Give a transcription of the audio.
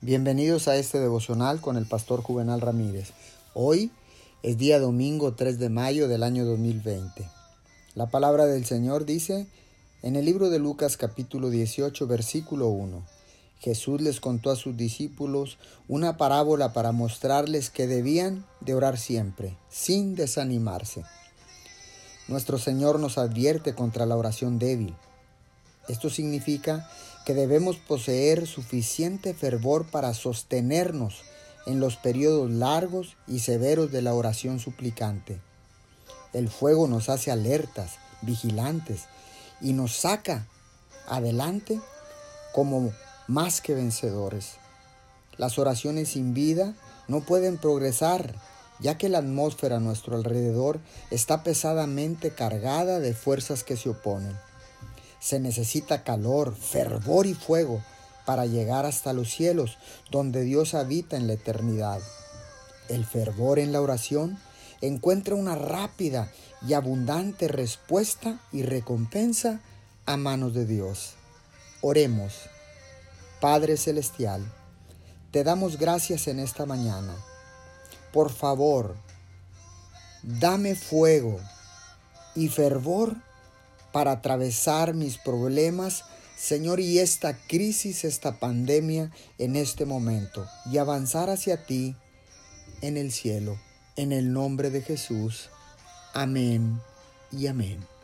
Bienvenidos a este devocional con el pastor Juvenal Ramírez. Hoy es día domingo 3 de mayo del año 2020. La palabra del Señor dice en el libro de Lucas capítulo 18 versículo 1. Jesús les contó a sus discípulos una parábola para mostrarles que debían de orar siempre, sin desanimarse. Nuestro Señor nos advierte contra la oración débil. Esto significa que debemos poseer suficiente fervor para sostenernos en los periodos largos y severos de la oración suplicante. El fuego nos hace alertas, vigilantes y nos saca adelante como más que vencedores. Las oraciones sin vida no pueden progresar, ya que la atmósfera a nuestro alrededor está pesadamente cargada de fuerzas que se oponen. Se necesita calor, fervor y fuego para llegar hasta los cielos, donde Dios habita en la eternidad. El fervor en la oración encuentra una rápida y abundante respuesta y recompensa a manos de Dios. Oremos. Padre Celestial, te damos gracias en esta mañana. Por favor, dame fuego y fervor para atravesar mis problemas, Señor, y esta crisis, esta pandemia en este momento, y avanzar hacia ti en el cielo, en el nombre de Jesús. Amén y amén.